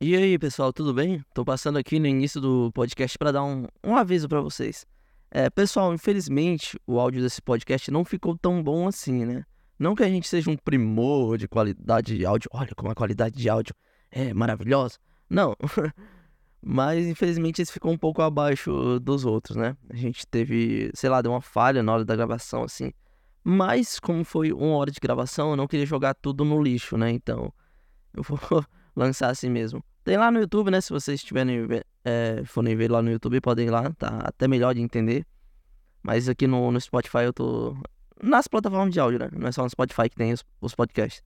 E aí, pessoal, tudo bem? Tô passando aqui no início do podcast para dar um, um aviso para vocês. É, pessoal, infelizmente o áudio desse podcast não ficou tão bom assim, né? Não que a gente seja um primor de qualidade de áudio, olha como a qualidade de áudio é maravilhosa. Não. Mas infelizmente esse ficou um pouco abaixo dos outros, né? A gente teve, sei lá, deu uma falha na hora da gravação, assim. Mas, como foi uma hora de gravação, eu não queria jogar tudo no lixo, né? Então, eu vou lançar assim mesmo. Tem lá no YouTube, né? Se vocês tiverem, é, forem ver lá no YouTube, podem ir lá, tá até melhor de entender. Mas aqui no, no Spotify eu tô. Nas plataformas de áudio, né? Não é só no Spotify que tem os, os podcasts.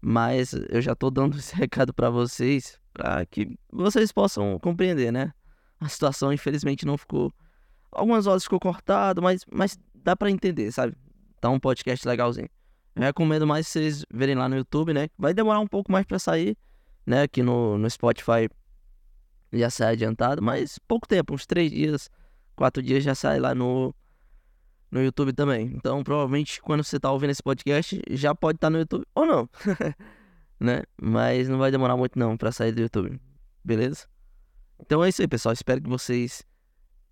Mas eu já tô dando esse recado para vocês, para que vocês possam compreender, né? A situação, infelizmente, não ficou. Algumas horas ficou cortado, mas, mas dá para entender, sabe? Tá um podcast legalzinho. Eu recomendo mais vocês verem lá no YouTube, né? Vai demorar um pouco mais para sair, né? Aqui no, no Spotify já sai adiantado, mas pouco tempo, uns três dias, quatro dias já sai lá no, no YouTube também. Então, provavelmente, quando você tá ouvindo esse podcast, já pode estar tá no YouTube ou não, né? Mas não vai demorar muito não para sair do YouTube, beleza? Então é isso aí, pessoal. Espero que vocês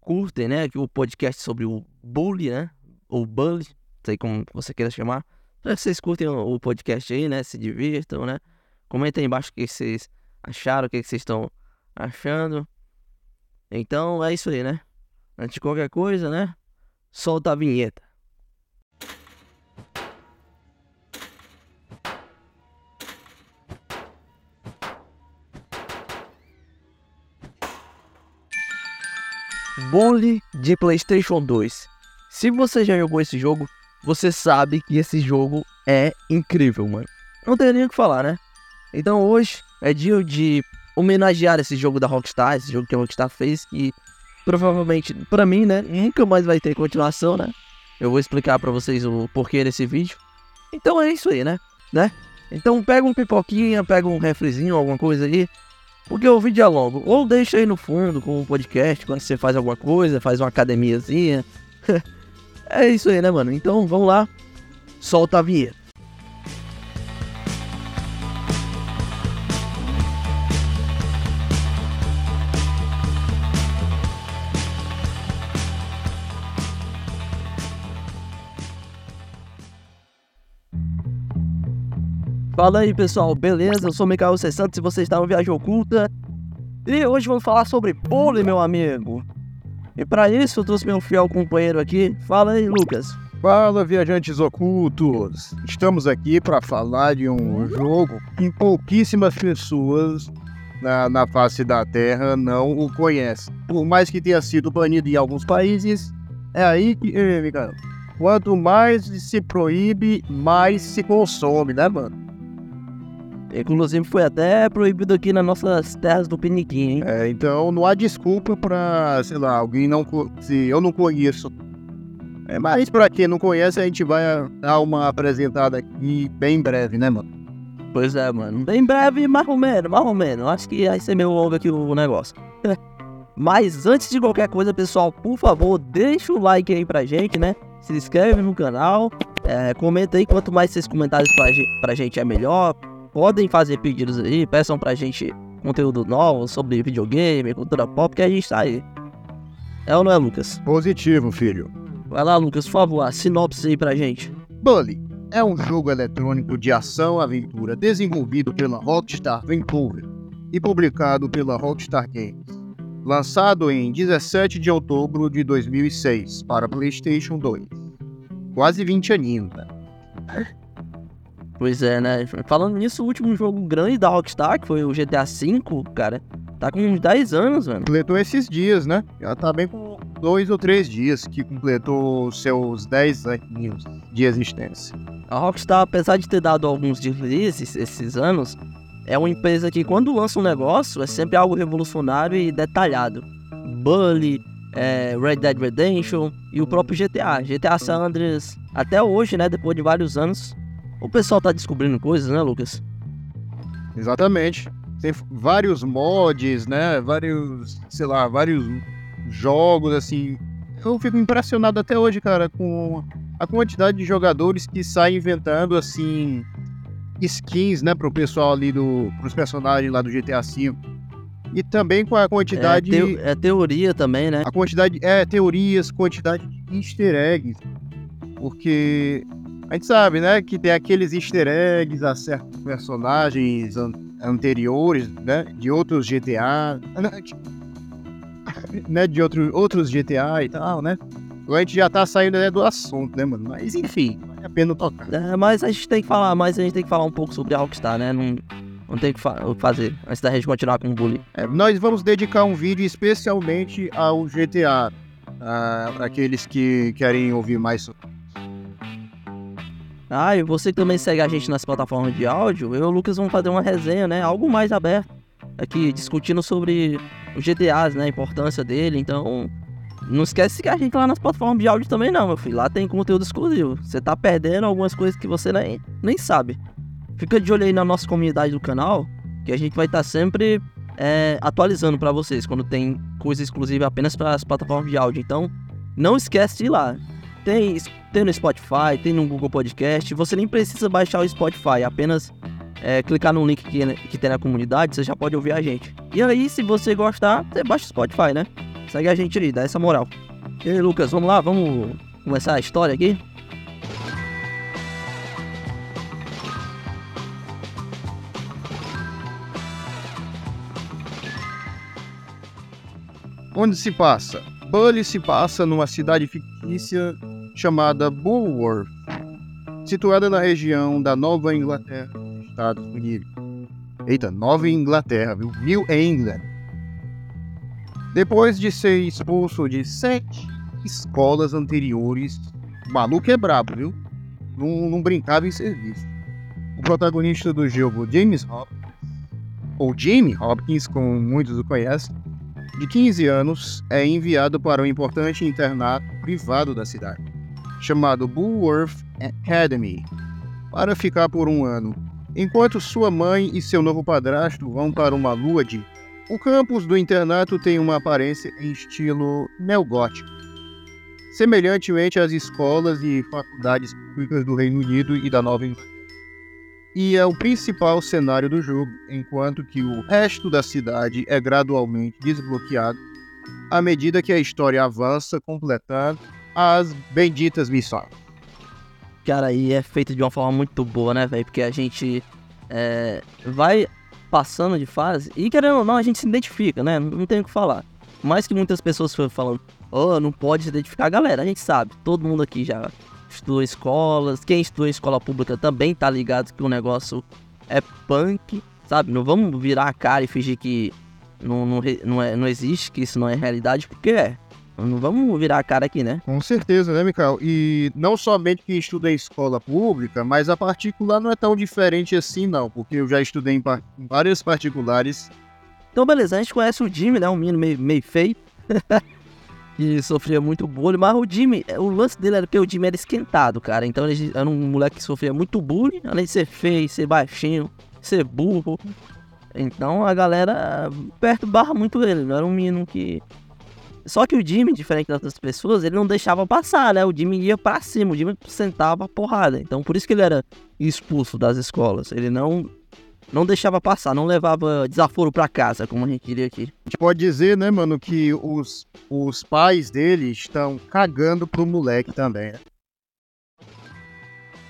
curtem, né? O podcast sobre o bully, né? Ou bully, sei como você queira chamar. Espero que vocês curtem o podcast aí, né? Se divirtam, né? Comentem aí embaixo o que vocês acharam, o que vocês estão achando. Então é isso aí, né? Antes de qualquer coisa, né? Solta a vinheta. Bully de PlayStation 2. Se você já jogou esse jogo, você sabe que esse jogo é incrível, mano. Não tenho nem o que falar, né? Então hoje é dia de homenagear esse jogo da Rockstar, esse jogo que a Rockstar fez, que provavelmente, para mim, né, nunca mais vai ter continuação, né? Eu vou explicar para vocês o porquê desse vídeo. Então é isso aí, né? né? Então pega um pipoquinha, pega um refrizinho, alguma coisa aí, porque o vídeo é longo. Ou deixa aí no fundo com o podcast, quando você faz alguma coisa, faz uma academiazinha. É isso aí, né, mano? Então vamos lá, solta a vinheta. Fala aí pessoal, beleza? Eu sou o Mikael C. E você está no Viagem Oculta. E hoje vamos falar sobre bullying, meu amigo. E para isso eu trouxe meu fiel companheiro aqui. Fala aí, Lucas. Fala, viajantes ocultos! Estamos aqui para falar de um jogo que pouquíssimas pessoas na, na face da Terra não o conhecem. Por mais que tenha sido banido em alguns países, é aí que, cara, quanto mais se proíbe, mais se consome, né, mano? Inclusive foi até proibido aqui nas nossas terras do Piniquim, hein? É, então não há desculpa pra, sei lá, alguém não. Se eu não conheço. É, mas pra quem não conhece, a gente vai dar uma apresentada aqui bem breve, né, mano? Pois é, mano. Bem breve, mais ou menos, mais ou menos. Acho que vai ser meio longo aqui o negócio. Mas antes de qualquer coisa, pessoal, por favor, deixa o like aí pra gente, né? Se inscreve no canal. É, comenta aí, quanto mais vocês comentários pra gente, pra gente é melhor podem fazer pedidos aí, peçam pra gente conteúdo novo sobre videogame, cultura pop, que a gente tá aí. É ou não é, Lucas? Positivo, filho. Vai lá, Lucas, por favor, a sinopse aí pra gente. Bully é um jogo eletrônico de ação-aventura desenvolvido pela Rockstar Vancouver e publicado pela Rockstar Games. Lançado em 17 de outubro de 2006 para PlayStation 2. Quase 20 aninhos, né? Pois é, né? Falando nisso, o último jogo grande da Rockstar, que foi o GTA V, cara, tá com uns 10 anos, mano. Completou esses dias, né? Já tá bem com dois ou três dias que completou seus 10 anos de existência. A Rockstar, apesar de ter dado alguns deslizes esses anos, é uma empresa que quando lança um negócio é sempre algo revolucionário e detalhado. Bully, é, Red Dead Redemption e o próprio GTA. GTA San Andreas, até hoje, né, depois de vários anos, o pessoal tá descobrindo coisas, né, Lucas? Exatamente. Tem vários mods, né? Vários, sei lá, vários jogos, assim. Eu fico impressionado até hoje, cara, com a quantidade de jogadores que saem inventando, assim, skins, né, pro pessoal ali do. pros personagens lá do GTA V. E também com a quantidade. É, teo- é teoria também, né? A quantidade. É, teorias, quantidade de easter eggs. Porque a gente sabe, né, que tem aqueles easter eggs a certos personagens an- anteriores, né, de outros GTA. né, Né, de outro, outros GTA e tal, né? A gente já tá saindo né, do assunto, né, mano? Mas enfim, vale a pena tocar. É, mas a gente tem que falar, mas a gente tem que falar um pouco sobre a Rockstar, né? Não, não tem o que fa- fazer antes da gente continuar com o bullying. É, nós vamos dedicar um vídeo especialmente ao GTA. ah, para aqueles que querem ouvir mais sobre. Ah, e você também segue a gente nas plataformas de áudio, eu e o Lucas vamos fazer uma resenha, né? Algo mais aberto. Aqui, discutindo sobre os GTAs, né? A importância dele. Então, não esquece de seguir a gente lá nas plataformas de áudio também, não, meu filho. Lá tem conteúdo exclusivo. Você tá perdendo algumas coisas que você nem, nem sabe. Fica de olho aí na nossa comunidade do canal, que a gente vai estar sempre é, atualizando pra vocês quando tem coisa exclusiva apenas para as plataformas de áudio. Então, não esquece de ir lá. Tem, tem no Spotify, tem no Google Podcast. Você nem precisa baixar o Spotify, apenas é, clicar no link que, que tem na comunidade, você já pode ouvir a gente. E aí, se você gostar, você baixa o Spotify, né? Segue a gente aí, dá essa moral. E aí, Lucas, vamos lá, vamos começar a história aqui? Onde se passa? Bully se passa numa cidade fictícia chamada Bulworth, situada na região da Nova Inglaterra, Estados Unidos. Eita, Nova Inglaterra, viu? New England. Depois de ser expulso de sete escolas anteriores, o maluco é brabo, viu? Não, não brincava em serviço. O protagonista do jogo, James Hopkins, ou Jamie Hopkins, como muitos o conhecem, de 15 anos, é enviado para um importante internato privado da cidade, chamado Bulworth Academy, para ficar por um ano, enquanto sua mãe e seu novo padrasto vão para uma lua de. O campus do internato tem uma aparência em estilo neogótico, semelhantemente às escolas e faculdades públicas do Reino Unido e da Nova Inglaterra. E é o principal cenário do jogo, enquanto que o resto da cidade é gradualmente desbloqueado à medida que a história avança, completando as benditas missões. Cara, aí é feito de uma forma muito boa, né, velho? Porque a gente é, vai passando de fase e, querendo ou não, a gente se identifica, né? Não tem o que falar. Mais que muitas pessoas foram falando, oh, não pode se identificar, galera, a gente sabe, todo mundo aqui já estudou escolas, quem estudou escola pública também tá ligado que o negócio é punk, sabe? Não vamos virar a cara e fingir que não, não, não, é, não existe, que isso não é realidade, porque é. Não vamos virar a cara aqui, né? Com certeza, né, Mikael? E não somente quem estuda em escola pública, mas a particular não é tão diferente assim, não, porque eu já estudei em, par- em várias particulares. Então, beleza, a gente conhece o Jimmy, né? Um menino meio, meio feio. que sofria muito bullying. Mas o Jimmy, o lance dele era que o Jimmy era esquentado, cara. Então ele era um moleque que sofria muito bullying, além de ser feio, ser baixinho, ser burro. Então a galera perturbava muito ele. Não era um menino que. Só que o Jimmy, diferente das outras pessoas, ele não deixava passar, né? O Jimmy ia pra cima, o Jimmy sentava a porrada. Então por isso que ele era expulso das escolas. Ele não não deixava passar, não levava desaforo pra casa, como a gente diria aqui. A gente pode dizer, né, mano, que os, os pais dele estão cagando pro moleque também, né?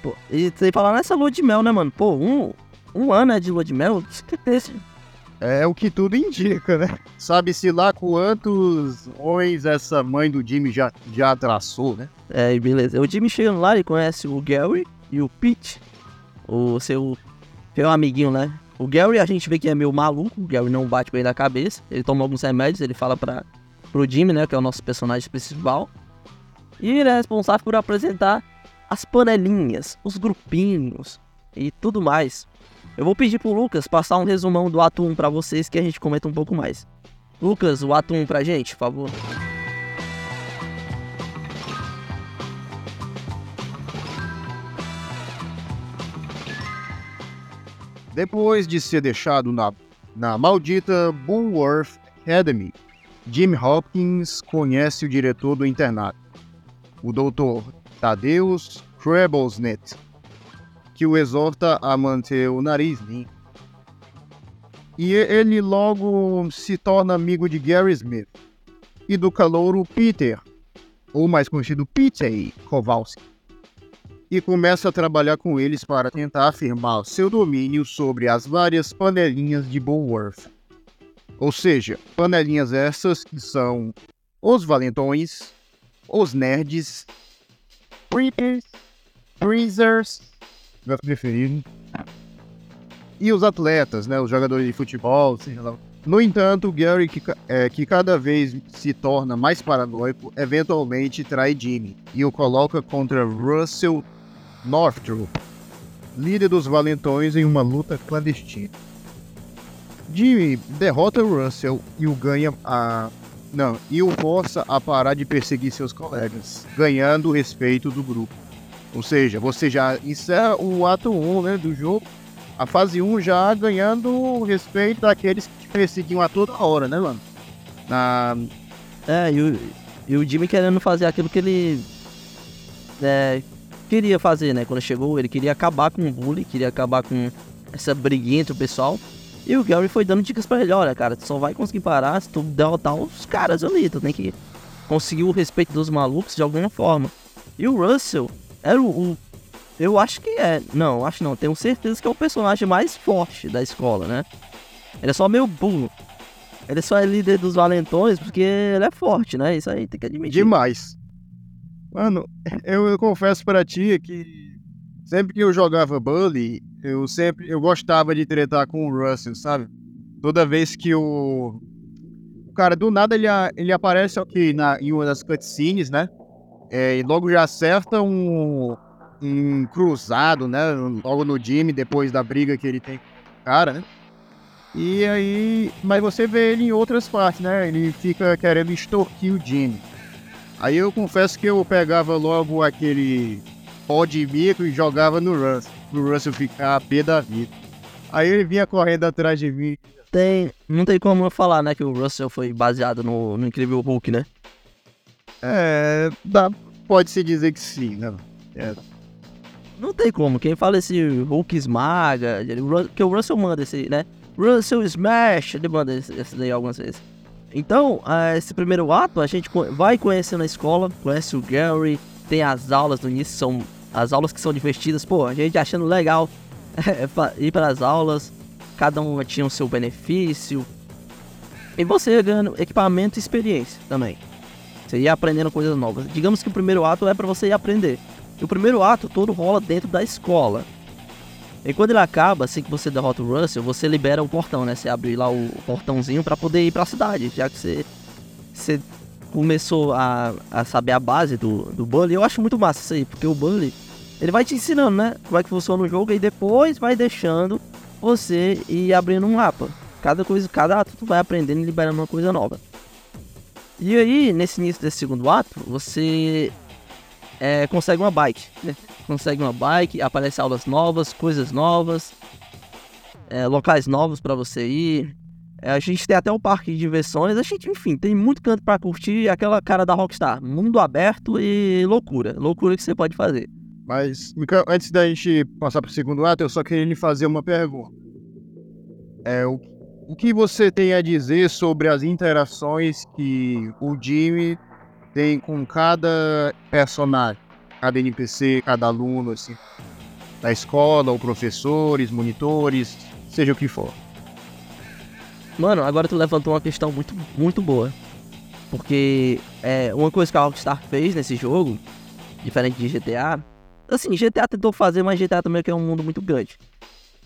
Pô, e sem falar nessa lua de mel, né, mano? Pô, um, um ano é de lua de mel? Que é? É o que tudo indica, né? Sabe-se lá quantos homens essa mãe do Jimmy já, já traçou, né? É, e beleza. O Jimmy chegando lá, ele conhece o Gary e o Pete, o seu, seu amiguinho, né? O Gary a gente vê que é meio maluco, o Gary não bate bem da cabeça, ele toma alguns remédios, ele fala pra, pro Jimmy, né, que é o nosso personagem principal. E ele é responsável por apresentar as panelinhas, os grupinhos e tudo mais. Eu vou pedir pro Lucas passar um resumão do ato 1 pra vocês que a gente comenta um pouco mais. Lucas, o ato 1 pra gente, por favor. Depois de ser deixado na, na maldita Bulworth Academy, Jim Hopkins conhece o diretor do internato, o Dr. Thaddeus Treblesnet, que o exorta a manter o nariz limpo. E ele logo se torna amigo de Gary Smith e do calouro Peter, ou mais conhecido Peter Kowalski, e começa a trabalhar com eles para tentar afirmar seu domínio sobre as várias panelinhas de Bullworth. Ou seja, panelinhas essas que são os valentões, os nerds, creepers, freezers, meu preferido, e os atletas, né, os jogadores de futebol, seja lá. No entanto, Gary, que, é, que cada vez se torna mais paranoico, eventualmente trai Jimmy e o coloca contra Russell Northrop, líder dos valentões em uma luta clandestina. Jimmy derrota Russell e o ganha a não, e o força a parar de perseguir seus colegas, ganhando o respeito do grupo. Ou seja, você já encerra o ato 1 né, do jogo a fase 1 já ganhando o respeito daqueles que te perseguiam a toda hora, né, mano? Na... É, e o, e o Jimmy querendo fazer aquilo que ele é, queria fazer, né? Quando chegou, ele queria acabar com o bullying, queria acabar com essa briguinha entre o pessoal. E o Gary foi dando dicas pra ele, olha, cara, tu só vai conseguir parar se tu derrotar os caras ali, tu tem que conseguir o respeito dos malucos de alguma forma. E o Russell era o, o eu acho que é. Não, acho não. Tenho certeza que é o personagem mais forte da escola, né? Ele é só meio burro. Ele só é líder dos valentões porque ele é forte, né? Isso aí tem que admitir. Demais. Mano, eu, eu confesso para ti que sempre que eu jogava Bully, eu sempre eu gostava de tretar com o Russell, sabe? Toda vez que o. O cara, do nada ele, ele aparece aqui na, em uma das cutscenes, né? É, e logo já acerta um um cruzado, né? Logo no Jimmy, depois da briga que ele tem com o cara, né? E aí. Mas você vê ele em outras partes, né? Ele fica querendo extorquir o Jimmy. Aí eu confesso que eu pegava logo aquele pó de mico e jogava no Russell. Pro Russell ficar a pé da vida. Aí ele vinha correndo atrás de mim. Tem. Não tem como eu falar, né? Que o Russell foi baseado no, no Incrível Hulk, né? É. Dá, pode se dizer que sim, né? É. Não tem como. Quem fala esse Hulk esmaga, que o Russell manda esse, né? Russell Smash, ele manda esse, esse daí algumas vezes. Então, uh, esse primeiro ato, a gente vai conhecendo a escola, conhece o Gary, tem as aulas no início, são as aulas que são divertidas. Pô, a gente achando legal ir para as aulas, cada um tinha o seu benefício. E você ganhando equipamento e experiência também. Você ia aprendendo coisas novas. Digamos que o primeiro ato é para você ir aprender. E o primeiro ato todo rola dentro da escola. E quando ele acaba, assim que você derrota o Russell, você libera o portão, né? Você abre lá o portãozinho para poder ir para a cidade, já que você, você começou a, a saber a base do, do Bully. Eu acho muito massa isso aí, porque o Bully, ele vai te ensinando, né? Como é que funciona o jogo e depois vai deixando você ir abrindo um mapa. Cada coisa, cada ato tu vai aprendendo e liberando uma coisa nova. E aí, nesse início desse segundo ato, você é, consegue uma bike. Consegue uma bike, aparecem aulas novas, coisas novas, é, locais novos para você ir. É, a gente tem até o parque de diversões, a gente, enfim, tem muito canto para curtir aquela cara da Rockstar. Mundo aberto e loucura. Loucura que você pode fazer. Mas, antes da gente passar para o segundo ato, eu só queria lhe fazer uma pergunta. É, o, o que você tem a dizer sobre as interações que o Jimmy tem com cada personagem, cada NPC, cada aluno, assim, da escola, ou professores, monitores, seja o que for. Mano, agora tu levantou uma questão muito, muito boa. Porque é, uma coisa que a Rockstar fez nesse jogo, diferente de GTA, assim, GTA tentou fazer, mas GTA também é um mundo muito grande.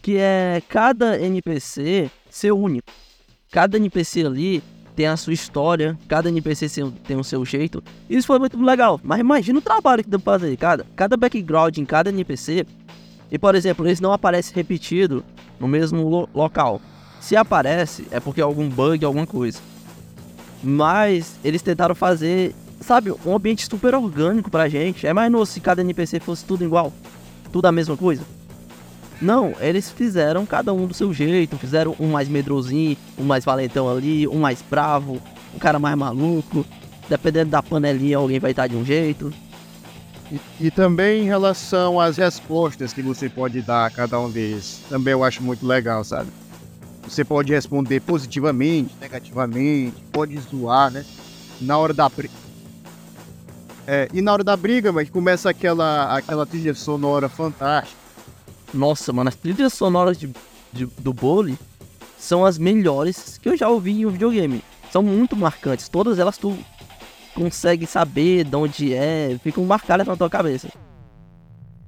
Que é cada NPC ser único. Cada NPC ali tem a sua história, cada NPC tem o seu jeito. Isso foi muito legal. Mas imagina o trabalho que deu pra fazer. Cada, cada background em cada NPC. E por exemplo, eles não aparecem repetido no mesmo lo local. Se aparece, é porque é algum bug, alguma coisa. Mas eles tentaram fazer, sabe, um ambiente super orgânico pra gente. É mais novo se cada NPC fosse tudo igual. Tudo a mesma coisa. Não, eles fizeram cada um do seu jeito, fizeram um mais medrosinho, um mais valentão ali, um mais bravo, um cara mais maluco. Dependendo da panelinha, alguém vai estar de um jeito. E, e, também em relação às respostas que você pode dar a cada um deles. Também eu acho muito legal, sabe? Você pode responder positivamente, negativamente, pode zoar, né? Na hora da briga. É, e na hora da briga, mas começa aquela, aquela trilha sonora fantástica. Nossa, mano, as trilhas sonoras de, de, do Bully são as melhores que eu já ouvi em um videogame. São muito marcantes. Todas elas tu consegue saber de onde é, ficam marcadas na tua cabeça.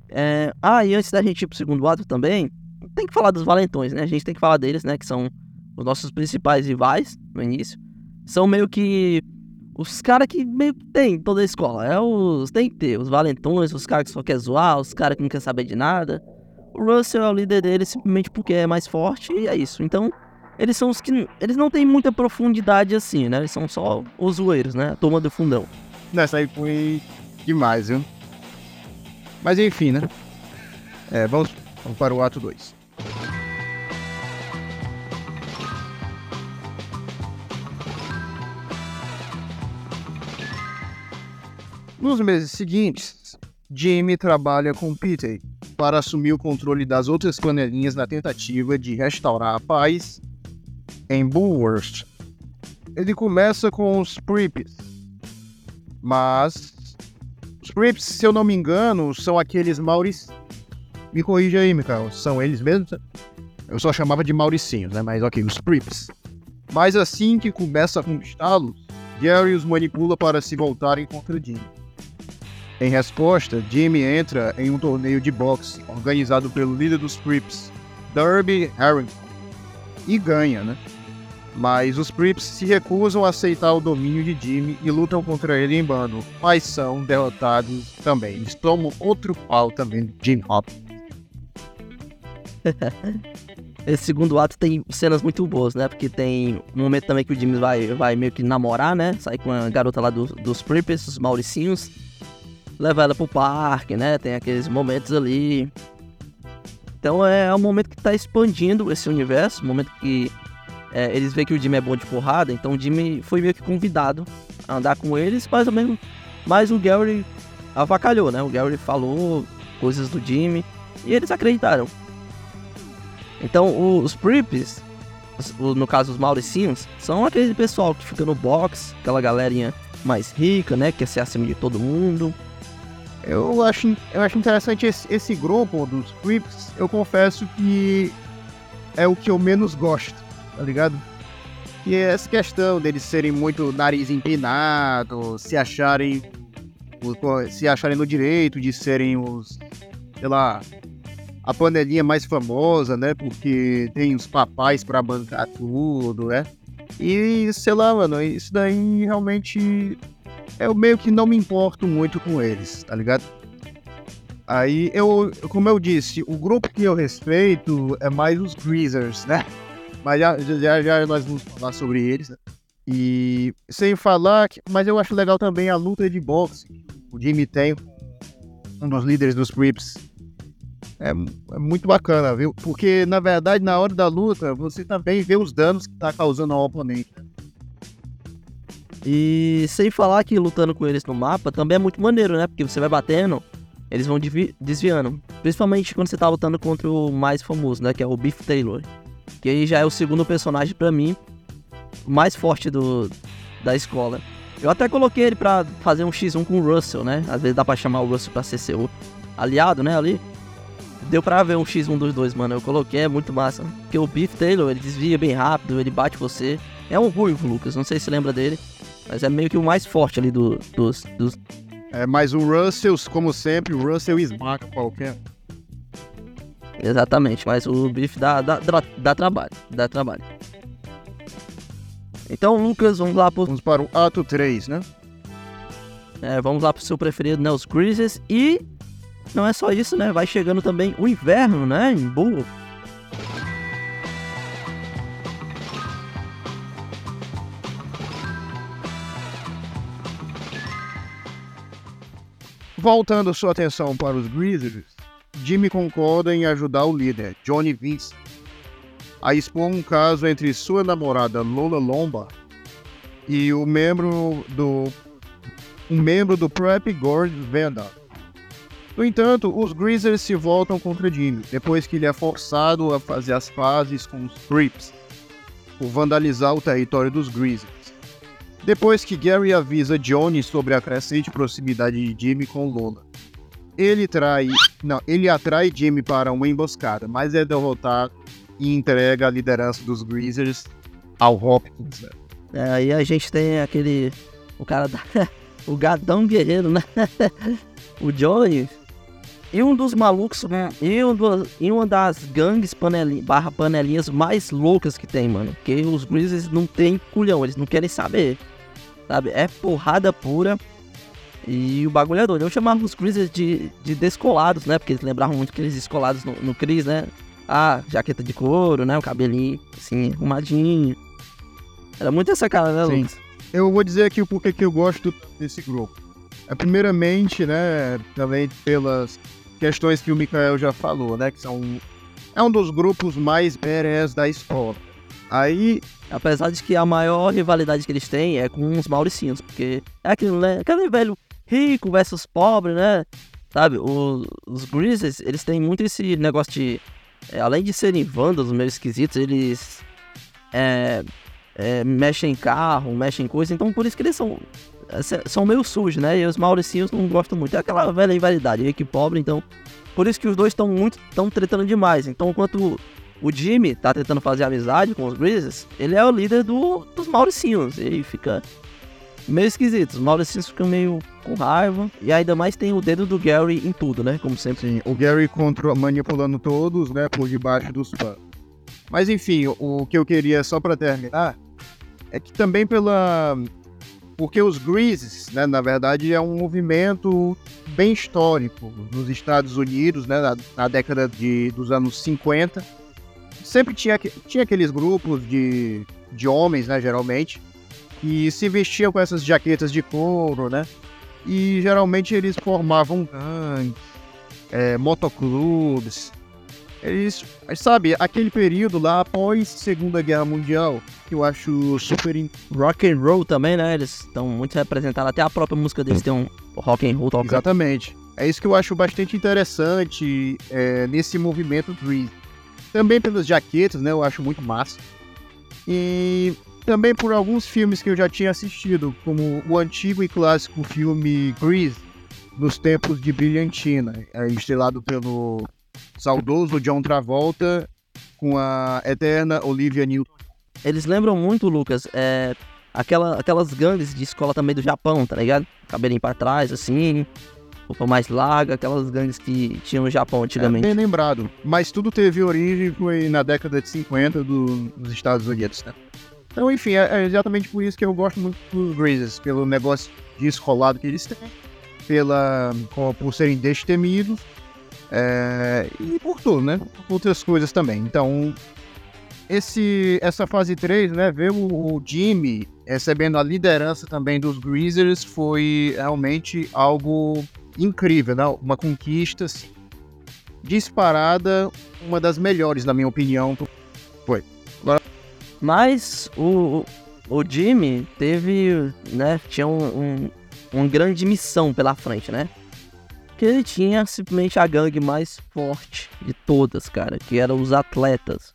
É... Ah, e antes da gente ir pro segundo ato também, tem que falar dos valentões, né? A gente tem que falar deles, né? Que são os nossos principais rivais no início. São meio que os caras que meio que tem toda a escola. É os. Tem que ter os valentões, os caras que só quer zoar, os caras que não quer saber de nada. Russell é o líder dele simplesmente porque é mais forte e é isso. Então, eles são os que. Eles não têm muita profundidade assim, né? Eles são só os zoeiros, né? A do fundão. Nessa aí foi demais, viu? Mas enfim, né? É, vamos, vamos para o ato 2. Nos meses seguintes, Jimmy trabalha com Peter para assumir o controle das outras panelinhas na tentativa de restaurar a paz em Bullworth. Ele começa com os Prips, mas os Prips, se eu não me engano, são aqueles Mauric... Me corrija aí, Mikael, são eles mesmos? Eu só chamava de Mauricinhos, né? Mas ok, os Prips. Mas assim que começa a conquistá-los, Gary os manipula para se voltarem contra Jimmy. Em resposta, Jimmy entra em um torneio de boxe organizado pelo líder dos Crips, Derby Harrington, e ganha, né? Mas os Crips se recusam a aceitar o domínio de Jimmy e lutam contra ele em bando, mas são derrotados também. Eles tomam outro pau também de Jim Hop. Esse segundo ato tem cenas muito boas, né? Porque tem um momento também que o Jimmy vai, vai meio que namorar, né? Sai com a garota lá do, dos Crips, os Mauricinhos leva ela pro parque, né? Tem aqueles momentos ali. Então é um momento que tá expandindo esse universo, um momento que é, eles veem que o Jimmy é bom de porrada, então o Jimmy foi meio que convidado a andar com eles, mais ou menos. Mas o Gary avacalhou, né? O Gary falou coisas do Jimmy e eles acreditaram. Então os Prips, no caso os Mauricinhos, são aquele pessoal que fica no box, aquela galerinha mais rica, né? Que quer ser acima de todo mundo. Eu acho, eu acho interessante esse, esse grupo dos Crips. Eu confesso que é o que eu menos gosto, tá ligado? E é essa questão deles serem muito nariz empinado, se acharem se acharem no direito de serem os, sei lá, a panelinha mais famosa, né? Porque tem os papais para bancar tudo, né? E sei lá, mano, isso daí realmente eu meio que não me importo muito com eles, tá ligado? Aí eu, como eu disse, o grupo que eu respeito é mais os Greasers, né? Mas já, já, já nós vamos falar sobre eles, né? E sem falar, que, mas eu acho legal também a luta de boxe. O Jimmy tem, um dos líderes dos Crips. É, é, muito bacana, viu? Porque na verdade, na hora da luta, você também vê os danos que tá causando ao oponente. E sem falar que lutando com eles no mapa também é muito maneiro, né? Porque você vai batendo, eles vão desviando. Principalmente quando você tá lutando contra o mais famoso, né? Que é o Beef Taylor. Que aí já é o segundo personagem para mim, mais forte do, da escola. Eu até coloquei ele pra fazer um X1 com o Russell, né? Às vezes dá pra chamar o Russell pra ser seu aliado, né? Ali. Deu pra ver um X1 dos dois, mano. Eu coloquei, é muito massa. Porque o Beef Taylor, ele desvia bem rápido, ele bate você. É um ruivo, Lucas. Não sei se lembra dele. Mas é meio que o mais forte ali do, dos, dos. É, mas o Russell, como sempre, o Russell esmaga qualquer. Exatamente, mas o Biff dá, dá, dá, dá trabalho. Dá trabalho. Então, Lucas, vamos lá pro. Vamos para o ato 3, né? É, vamos lá pro seu preferido, né? Os Greases. E não é só isso, né? Vai chegando também o inverno, né? Em Bull. Voltando sua atenção para os Grizzlies, Jimmy concorda em ajudar o líder, Johnny Vince, a expor um caso entre sua namorada Lola Lomba e o membro do um membro do Prep Gord Venda, No entanto, os Grizzlies se voltam contra Jimmy, depois que ele é forçado a fazer as pazes com os Crips, por vandalizar o território dos Grizzlies. Depois que Gary avisa Johnny sobre a crescente proximidade de Jimmy com Lola. Ele trai. Não, ele atrai Jimmy para uma emboscada, mas é derrotado e entrega a liderança dos Grizzlies ao Hopkins. Né? É, aí a gente tem aquele. O cara da. o gadão guerreiro, né? o Johnny. E um dos malucos, e, um do, e uma das gangues panelinha, barra panelinhas mais loucas que tem, mano. Porque os Grizzlies não tem culhão, eles não querem saber. Sabe? É porrada pura. E o bagulho é doido. Eu chamava os Grizzlies de, de descolados, né? Porque eles lembravam muito aqueles descolados no, no Chris, né? Ah, jaqueta de couro, né? O cabelinho, assim, arrumadinho. Era muito essa cara, né, Sim. Lucas? Eu vou dizer aqui o porquê que eu gosto desse grupo. É, primeiramente, né, também pelas questões que o Mikael já falou, né, que são... É um dos grupos mais badass da escola. Aí, Apesar de que a maior rivalidade que eles têm é com os mauricinhos, porque é né? Aquele velho rico versus pobre, né? Sabe, os, os Grizzlies, eles têm muito esse negócio de... é, além de serem vândalos meio esquisitos, eles... É, é, mexem em carro, mexem em coisa, então por isso que eles são... é, são meio sujos, né? E os mauricinhos não gostam muito. É aquela velha rivalidade, rico e pobre, então... Por isso que os dois estão muito... estão tretando demais. Então, enquanto o Jimmy tá tentando fazer amizade com os Grizzlies, ele é o líder do, dos Mauricinhos. E fica meio esquisito. Os Mauricinhos ficam meio com raiva. E ainda mais tem o dedo do Gary em tudo, né? Como sempre. sim, o Gary contro- manipulando todos, né, por debaixo dos panos. Mas enfim, o, o que eu queria só para terminar é que também pela porque os Grizzlies, né, na verdade é um movimento bem histórico nos Estados Unidos, né, na, na década de, dos anos 50. Sempre tinha, tinha aqueles grupos de, de homens, né, geralmente, que se vestiam com essas jaquetas de couro, né, e geralmente eles formavam gangues, é, motoclubes. Eles, sabe, aquele período lá após Segunda Guerra Mundial, que eu acho super Rock and roll também, né? Eles estão muito representados. Até a própria música deles tem um rock and roll tocando. Exatamente. É isso que eu acho bastante interessante é, nesse movimento Dream. Também pelas jaquetas, né? Eu acho muito massa. E também por alguns filmes que eu já tinha assistido, como o antigo e clássico filme Grease, nos tempos de Brilhantina, é, estrelado pelo saudoso John Travolta com a eterna Olivia Newton. Eles lembram muito, Lucas, é, aquela, aquelas gangues de escola também do Japão, tá ligado? Cabelinho pra trás, assim, roupa mais larga, aquelas gangues que tinham no Japão É antigamente. bem lembrado. Mas tudo teve origem foi na década de 50 do- dos Estados Unidos, né? Então, enfim, é, é exatamente por isso que eu gosto muito dos Grizzlies, pelo negócio descolado que eles têm, pela, por serem destemidos, é, e por tudo, né? Outras coisas também. Então, esse, essa fase 3, né, ver o, o Jimmy recebendo a liderança também dos Grizzlies foi realmente algo incrível, né? Uma conquista assim, disparada, uma das melhores, na minha opinião. Mas o, o, o Jimmy teve, né, tinha um, um, uma grande missão pela frente, né? Que ele tinha simplesmente a gangue mais forte de todas, cara, que eram os atletas.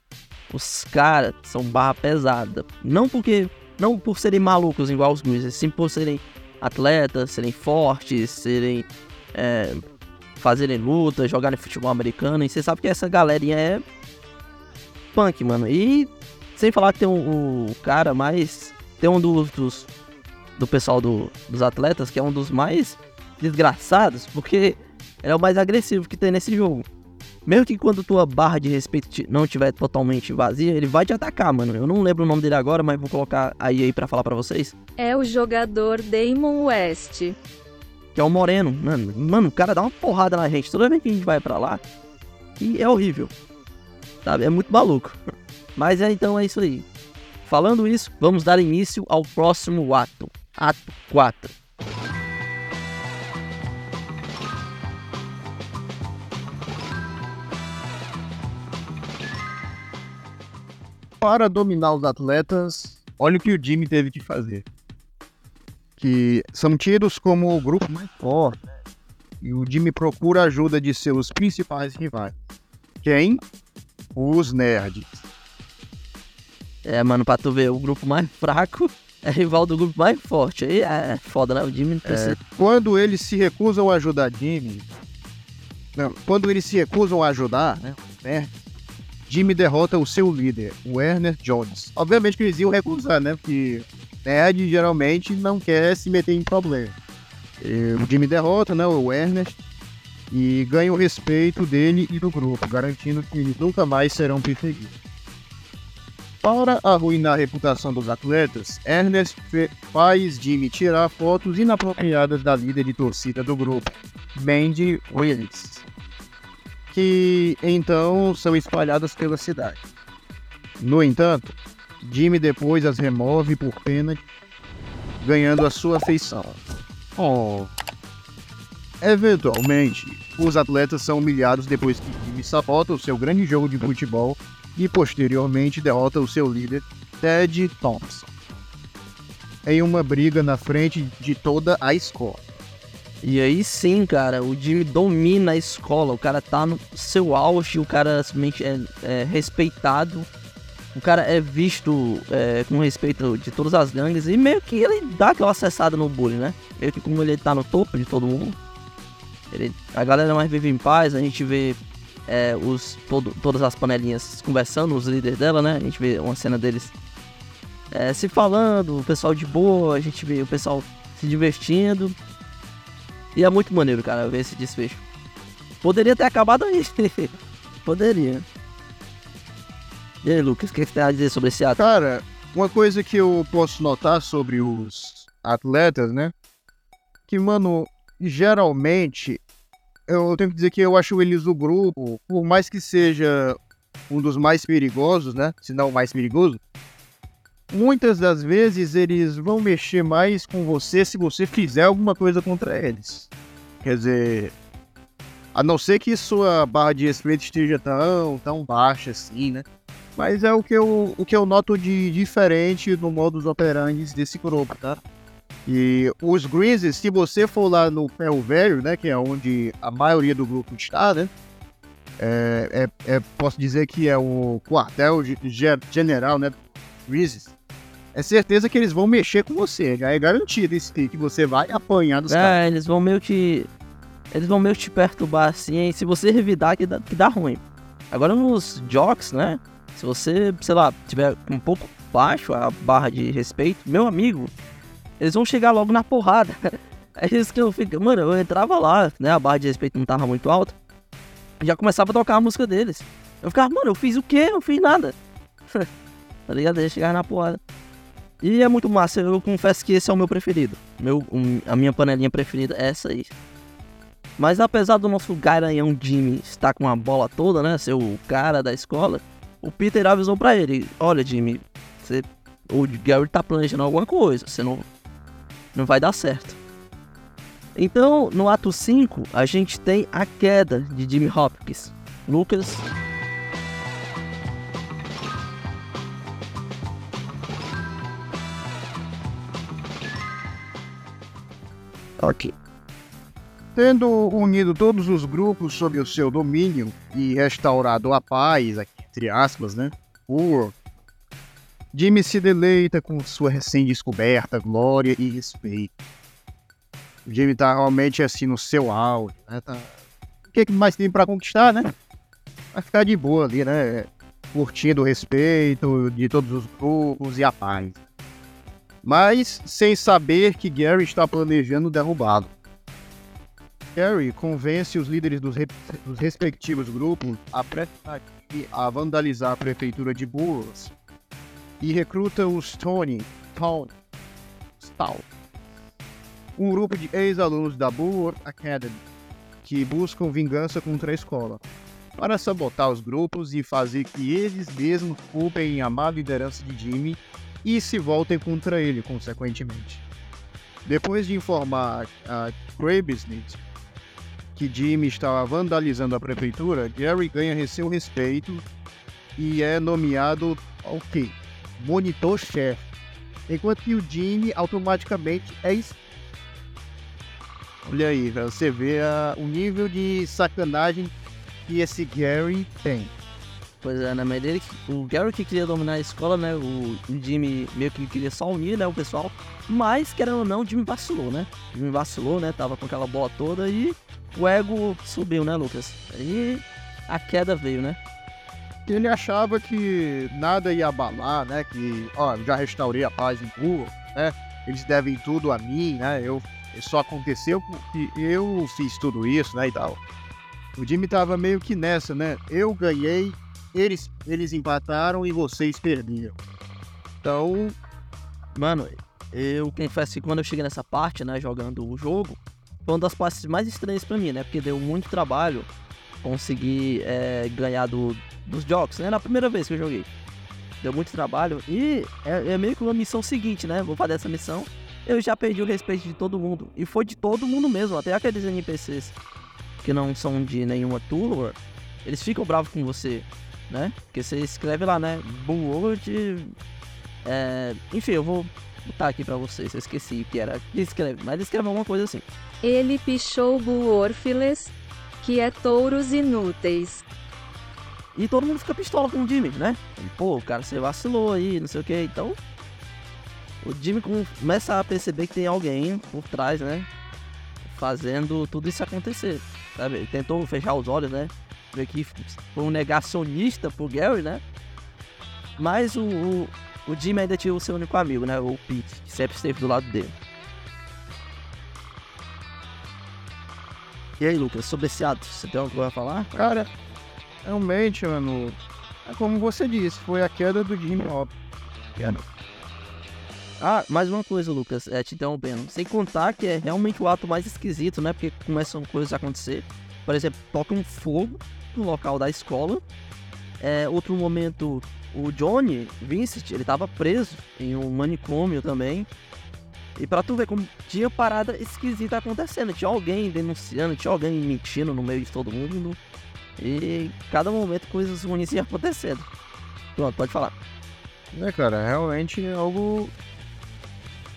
Os caras são barra pesada. Não porque. Não por serem malucos igual os Grizzlies, sim por serem atletas, serem fortes, serem. É, fazerem luta, jogarem futebol americano. E você sabe que essa galerinha é punk, mano. E sem falar que tem um, o cara mais. Tem um dos. dos- do pessoal do- dos atletas que é um dos mais desgraçados, porque ele é o mais agressivo que tem nesse jogo. Mesmo que quando tua barra de respeito não estiver totalmente vazia, ele vai te atacar, mano. Eu não lembro o nome dele agora, mas vou colocar aí, aí pra falar pra vocês. É o jogador Damon West. Que é o Moreno. Mano, mano, o cara dá uma porrada na gente toda vez que a gente vai pra lá. E é horrível. Sabe? É muito maluco. Mas é então é isso aí. Falando isso, vamos dar início ao próximo ato. Ato 4. Para dominar os atletas, olha o que o Jimmy teve que fazer. Que são tidos como o grupo mais forte. e o Jimmy procura a ajuda de seus principais rivais. Quem? Os nerds. É, mano, pra tu ver, o grupo mais fraco é rival do grupo mais forte. Aí é foda, né? O Jimmy não precisa. Quando eles se recusam a ajudar Jimmy. Não, quando eles se recusam a ajudar, né? Jimmy derrota o seu líder, o Werner Jones. Obviamente que eles iam recusar, né? Porque nerd geralmente não quer se meter em problema. O Jimmy derrota, né? O Werner. E ganha o respeito dele e do grupo, garantindo que eles nunca mais serão perseguidos. Para arruinar a reputação dos atletas, Ernest faz Jimmy tirar fotos inapropriadas da líder de torcida do grupo, Mandy Willis, que então são espalhadas pela cidade. No entanto, Jimmy depois as remove por pena, ganhando a sua afeição. Oh. Eventualmente, os atletas são humilhados depois que Jimmy sabota o seu grande jogo de futebol e posteriormente derrota o seu líder, Ted Thompson, em uma briga na frente de toda a escola. E aí sim, cara, o Jimmy domina a escola. O cara tá no seu auge, o cara simplesmente é, é respeitado. O cara é visto é, com respeito de todas as gangues. E meio que ele dá aquela acessada no bullying, né? Meio que como ele tá no topo de todo mundo. Ele, a galera mais vive em paz, a gente vê é, os, todo, todas as panelinhas conversando, os líderes dela, né? A gente vê uma cena deles é, se falando, o pessoal de boa, a gente vê o pessoal se divertindo. E é muito maneiro, cara, ver esse desfecho. Poderia ter acabado aí. Poderia. E aí, Lucas, o que, você tem a dizer sobre esse ato? Cara, uma coisa que eu posso notar sobre os atletas, né? Que, mano, geralmente eu tenho que dizer que eu acho eles o grupo, por mais que seja um dos mais perigosos, né? Se não o mais perigoso, muitas das vezes eles vão mexer mais com você se você fizer alguma coisa contra eles. Quer dizer, a não ser que sua barra de respeito esteja tão, tão baixa assim, né? Mas é o que eu, o que eu noto de diferente no modus operandi desse grupo, tá? E os Grizzlies, se você for lá no Ferro Velho, né, que é onde a maioria do grupo está, né, é, é, é- posso dizer que é o quartel ge- ge- general, né, Grizzlies, é certeza que eles vão mexer com você, já é garantido isso que você vai apanhar dos caras. É, eles vão meio que. Eles vão meio que te perturbar assim, se você revidar, que dá, que dá ruim. Agora nos jocks, né? Se você, sei lá, tiver um pouco baixo a barra de respeito, meu amigo, eles vão chegar logo na porrada. É isso que eu fico. Mano, eu entrava lá, né? A barra de respeito não tava muito alta. Já começava a tocar a música deles. Eu ficava, mano, eu fiz o quê? Eu fiz nada. tá ligado? Eles chegaram na porrada. E é muito massa, eu confesso que esse é o meu preferido. Meu, um- a minha panelinha preferida é essa aí. Mas apesar do nosso garanhão Jimmy estar com a bola toda, né? Ser o cara da escola, o Peter avisou pra ele: Olha, Jimmy, você, o Gary tá planejando alguma coisa, você não, não vai dar certo. Então, no ato 5, a gente tem a queda de Jimmy Hopkins. Lucas. Ok. Tendo unido todos os grupos sob o seu domínio e restaurado a paz, aqui, entre aspas, né? O Jimmy se deleita com sua recém-descoberta glória e respeito. O Jimmy tá realmente assim no seu auge, né? Tá... O que que mais tem pra conquistar, né? Vai ficar de boa ali, né? Curtindo o respeito de todos os grupos e a paz. Mas sem saber que Gary está planejando derrubá-lo. Harry convence os líderes dos, re- dos respectivos grupos a, pre- a vandalizar a prefeitura de Burroughs e recruta os Tony, Tony, Stahl, um grupo de ex-alunos da Burroughs Academy que buscam vingança contra a escola, para sabotar os grupos e fazer que eles mesmos culpem a má liderança de Jimmy e se voltem contra ele, consequentemente. Depois de informar a Crabsnitz que Jimmy estava vandalizando a prefeitura, Gary ganha seu respeito e é nomeado ao quê? Monitor-chefe. Enquanto que o Jimmy automaticamente é Olha aí, você ver a- o nível de sacanagem que esse Gary tem. Pois é, né? Mas ele, o Gary que queria dominar a escola, né? O, Jimmy meio que queria só unir, né? O pessoal. Mas, querendo ou não, o Jimmy vacilou, né? O Jimmy vacilou, né? Tava com aquela bola toda e o ego subiu, né, Lucas? Aí a queda veio, né? Ele achava que nada ia abalar, né? Que, ó, já restaurei a paz em Cuba, né? Eles devem tudo a mim, né? Eu, só aconteceu porque eu fiz tudo isso, né? E tal. O Jimmy tava meio que nessa, né? Eu ganhei, eles, eles empataram e vocês perderam. Então, Mano, eu confesso que quando eu cheguei nessa parte, né, jogando o jogo, foi uma das partes mais estranhas pra mim, né? Porque deu muito trabalho conseguir é, ganhar do, dos jogos, né? Na primeira vez que eu joguei. Deu muito trabalho e é, é meio que uma missão seguinte, né? Vou fazer essa missão. Eu já perdi o respeito de todo mundo. E foi de todo mundo mesmo, até aqueles NPCs que não são de nenhuma tour, eles ficam bravos com você, né? Porque você escreve lá, né? Bullword. É... Enfim, eu vou botar aqui pra vocês. Eu esqueci o que era. Escreve, mas escreve alguma coisa assim. Ele pichou Buorfiles, que é touros inúteis. E todo mundo fica pistola com o Jimmy, né? Pô, cara, você vacilou aí, não sei o que. Então, o Jimmy começa a perceber que tem alguém por trás, né? Fazendo tudo isso acontecer, sabe? Ele tentou fechar os olhos, né? Que foi um negacionista pro Gary, né? Mas o, o, o Jimmy ainda tinha o seu único amigo, né? O Pete, que sempre esteve do lado dele. E aí, Lucas, sobre esse ato, você tem alguma coisa a falar? cara, realmente, mano, é como você disse, foi a queda do Jimmy Hop. Ah, mais uma coisa, Lucas, é, te interrompendo. Sem contar que é realmente o ato mais esquisito, né? Porque começam coisas a acontecer. Por exemplo, toca um fogo no local da escola. É, outro momento, o Johnny Vincent, ele tava preso em um manicômio também. E pra tu ver como tinha parada esquisita acontecendo. Tinha alguém denunciando, tinha alguém mentindo no meio de todo mundo. E cada momento coisas ruins iam acontecendo. Pronto, pode falar. né, cara? Realmente é algo.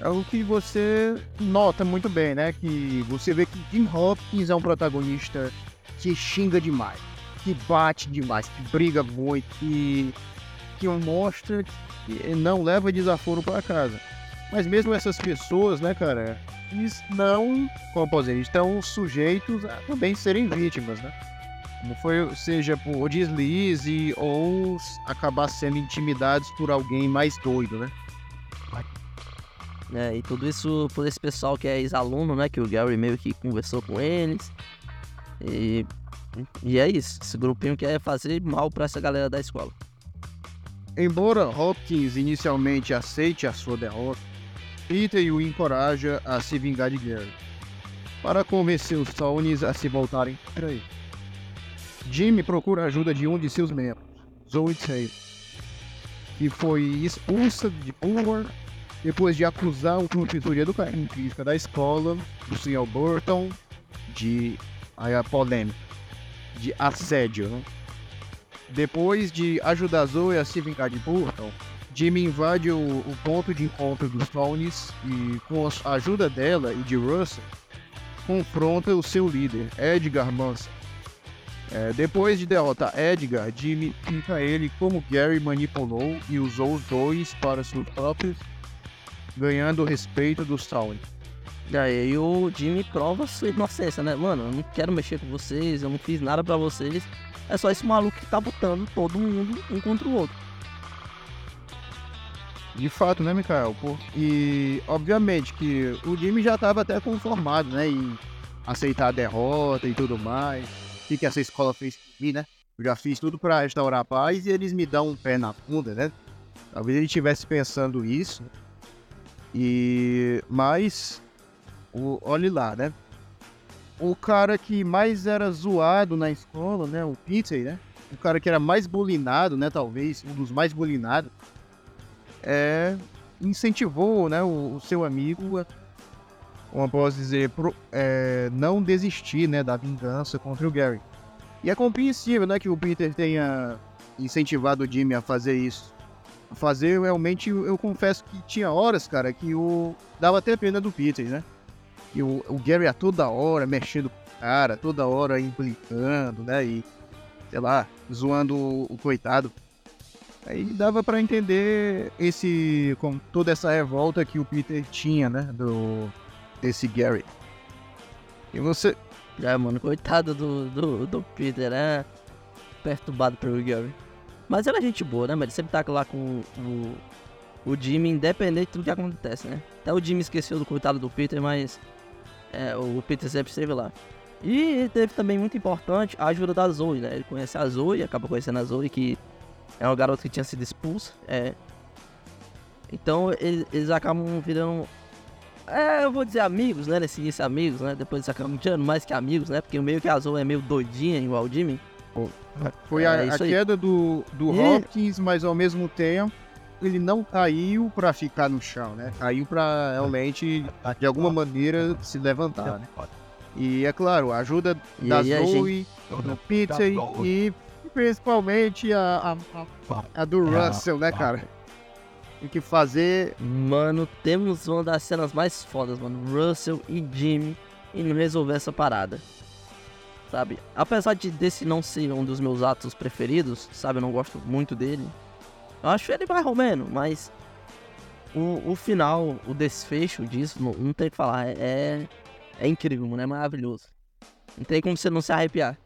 É algo que você nota muito bem, né? Que você vê que Jim Hopkins é um protagonista que xinga demais, que bate demais, que briga muito, que, que mostra que não leva desaforo para casa. Mas mesmo essas pessoas, né, cara, eles não, como posso dizer, estão sujeitos a também serem vítimas, né? Como foi, seja por deslize ou acabar sendo intimidados por alguém mais doido, né? né? E tudo isso por esse pessoal que é ex-aluno, né? Que o Gary meio que conversou com eles. E, e é isso. Esse grupinho quer fazer mal pra essa galera da escola. Embora Hopkins inicialmente aceite a sua derrota, Peter o encoraja a se vingar de Gary, para convencer os Townies a se voltarem para ele. Jimmy procura a ajuda de um de seus membros, Zoe Taylor, que foi expulsa de Bulwer depois de acusar o professor de educação física da escola, o Sr. Burton, de a polêmica, de assédio. Né? Depois de ajudar Zoe a se vingar de Burton, Jimmy invade o, o ponto de encontro dos Townies e, com a ajuda dela e de Russell, confronta o seu líder, Edgar Manson. É, depois de derrotar Edgar, Jimmy explica a ele como Gary manipulou e usou os dois para seus próprios, ganhando o respeito dos Townies. E aí o Jimmy prova sua inocência, né? Mano, eu não quero mexer com vocês, eu não fiz nada pra vocês. É só esse maluco que tá botando todo mundo um contra o outro. De fato, né, Mikael? E obviamente que o Jimmy já estava até conformado, né, em aceitar a derrota e tudo mais. O que, essa escola fez mim, né? Eu já fiz tudo para restaurar a paz e eles me dão um pé na bunda, né? Talvez ele estivesse pensando isso. E mas o olhe lá, né? O cara que mais era zoado na escola, né, o Peter, né? O cara que era mais bulinado, né, talvez, um dos mais bulinados é, incentivou né, o, o seu amigo a, como posso dizer, pro- é, não desistir né, da vingança contra o Gary. E é compreensível né, que o Peter tenha incentivado o Jimmy a fazer isso. Fazer, realmente, eu confesso que tinha horas, cara, que o dava até pena do Peter, né? E o, o Gary a toda hora mexendo com o cara, toda hora implicando, né? E, sei lá, zoando o, o coitado. Aí dava pra entender esse com toda essa revolta que o Peter tinha, né, do desse Gary. E você, É, mano, coitado do, do, do Peter, né? Perturbado pelo Gary. Mas ele é gente boa, né, mano? Ele sempre tá lá com o, o Jimmy, independente do que acontece, né? Até o Jimmy esqueceu do coitado do Peter, mas é, o Peter sempre esteve lá. E teve também muito importante a ajuda da Zoe, né? Ele conhece a Zoe, acaba conhecendo a Zoe, que é uma garota que tinha sido expulsa. É. Então ele- eles acabam virando. É, eu vou dizer amigos, né? Nesse início amigos, né? Depois eles acabam virando mais que amigos, né? Porque meio que a Zoe é meio doidinha, igual o Jimmy. foi É, a, a isso aí. queda do, do E- Hopkins, mas ao mesmo tempo ele não caiu pra ficar no chão, né? Caiu pra realmente, de alguma maneira, se levantar, né? E é claro, a ajuda E da a Zoe, do Peter e principalmente a, a, a- a do Russell, né, cara? Tem que fazer Mano, temos uma das cenas mais fodas, mano. Russell e Jimmy indo resolver essa parada. Sabe? Apesar de desse não ser um dos meus atos preferidos, sabe? Eu não gosto muito dele. Eu acho ele mais romeno, mas o, o final, o desfecho disso, não, não tem o que falar. É, é, é incrível, mano. É maravilhoso. Não tem como você não se arrepiar.